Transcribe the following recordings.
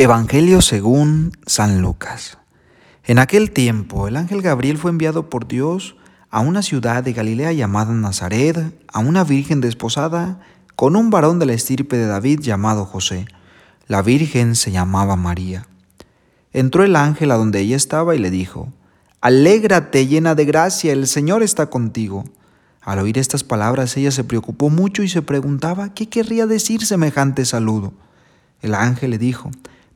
Evangelio según San Lucas. En aquel tiempo el ángel Gabriel fue enviado por Dios a una ciudad de Galilea llamada Nazaret, a una virgen desposada con un varón de la estirpe de David llamado José. La virgen se llamaba María. Entró el ángel a donde ella estaba y le dijo, Alégrate llena de gracia, el Señor está contigo. Al oír estas palabras ella se preocupó mucho y se preguntaba qué querría decir semejante saludo. El ángel le dijo,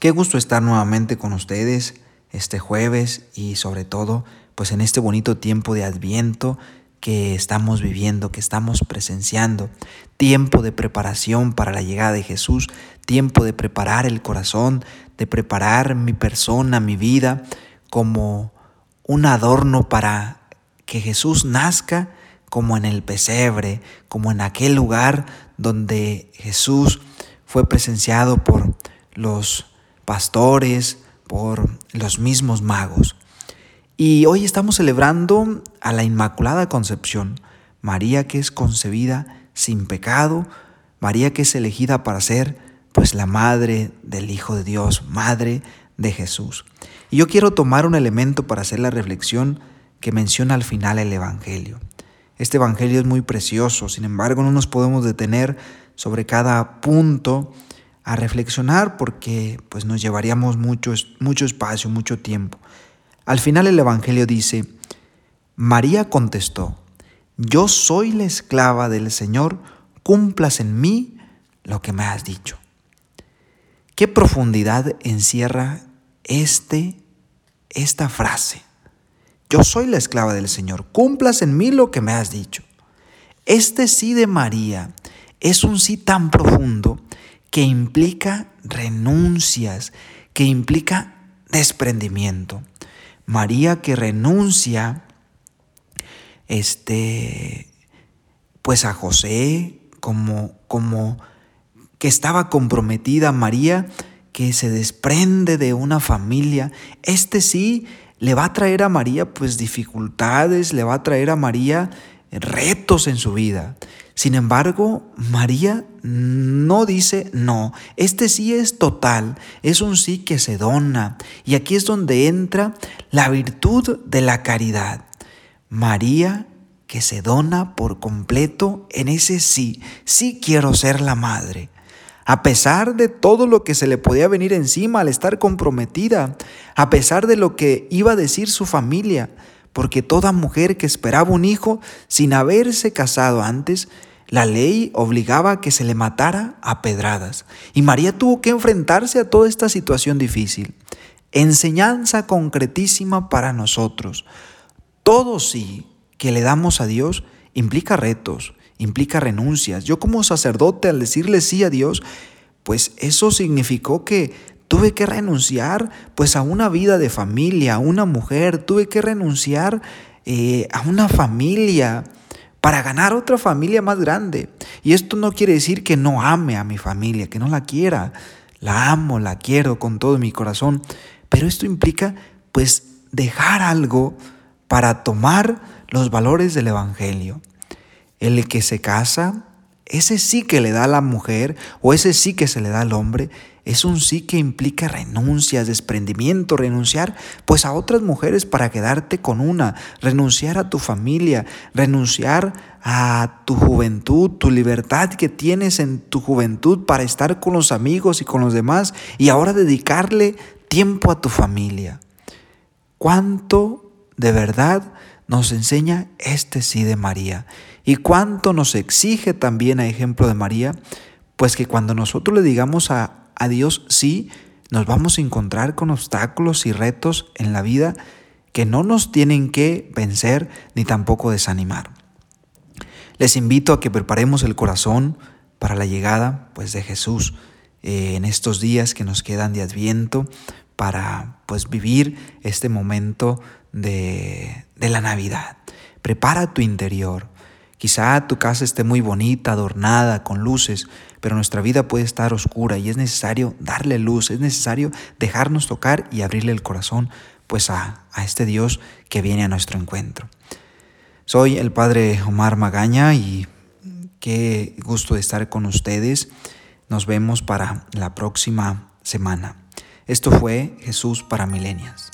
Qué gusto estar nuevamente con ustedes este jueves y sobre todo pues en este bonito tiempo de adviento que estamos viviendo, que estamos presenciando, tiempo de preparación para la llegada de Jesús, tiempo de preparar el corazón, de preparar mi persona, mi vida como un adorno para que Jesús nazca como en el pesebre, como en aquel lugar donde Jesús fue presenciado por los pastores, por los mismos magos. Y hoy estamos celebrando a la Inmaculada Concepción, María que es concebida sin pecado, María que es elegida para ser pues la madre del Hijo de Dios, madre de Jesús. Y yo quiero tomar un elemento para hacer la reflexión que menciona al final el Evangelio. Este Evangelio es muy precioso, sin embargo no nos podemos detener sobre cada punto a reflexionar porque pues nos llevaríamos mucho, mucho espacio, mucho tiempo. Al final el Evangelio dice, María contestó, yo soy la esclava del Señor, cumplas en mí lo que me has dicho. ¿Qué profundidad encierra este, esta frase? Yo soy la esclava del Señor, cumplas en mí lo que me has dicho. Este sí de María es un sí tan profundo que implica renuncias, que implica desprendimiento. María que renuncia este pues a José como como que estaba comprometida María que se desprende de una familia, este sí le va a traer a María pues dificultades, le va a traer a María retos en su vida. Sin embargo, María no dice no, este sí es total, es un sí que se dona. Y aquí es donde entra la virtud de la caridad. María que se dona por completo en ese sí, sí quiero ser la madre. A pesar de todo lo que se le podía venir encima al estar comprometida, a pesar de lo que iba a decir su familia, porque toda mujer que esperaba un hijo sin haberse casado antes, la ley obligaba que se le matara a pedradas y María tuvo que enfrentarse a toda esta situación difícil. Enseñanza concretísima para nosotros. Todo sí que le damos a Dios implica retos, implica renuncias. Yo como sacerdote al decirle sí a Dios, pues eso significó que tuve que renunciar pues a una vida de familia, a una mujer, tuve que renunciar eh, a una familia, para ganar otra familia más grande. Y esto no quiere decir que no ame a mi familia, que no la quiera. La amo, la quiero con todo mi corazón. Pero esto implica pues dejar algo para tomar los valores del Evangelio. El que se casa, ese sí que le da a la mujer o ese sí que se le da al hombre, es un sí que implica renuncias, desprendimiento, renunciar pues a otras mujeres para quedarte con una, renunciar a tu familia, renunciar a tu juventud, tu libertad que tienes en tu juventud para estar con los amigos y con los demás y ahora dedicarle tiempo a tu familia. ¿Cuánto de verdad nos enseña este sí de María? ¿Y cuánto nos exige también a ejemplo de María? Pues que cuando nosotros le digamos a, a Dios sí, nos vamos a encontrar con obstáculos y retos en la vida que no nos tienen que vencer ni tampoco desanimar. Les invito a que preparemos el corazón para la llegada pues, de Jesús eh, en estos días que nos quedan de Adviento para pues, vivir este momento de, de la Navidad. Prepara tu interior. Quizá tu casa esté muy bonita, adornada, con luces, pero nuestra vida puede estar oscura y es necesario darle luz, es necesario dejarnos tocar y abrirle el corazón pues a, a este Dios que viene a nuestro encuentro. Soy el Padre Omar Magaña y qué gusto de estar con ustedes. Nos vemos para la próxima semana. Esto fue Jesús para Milenias.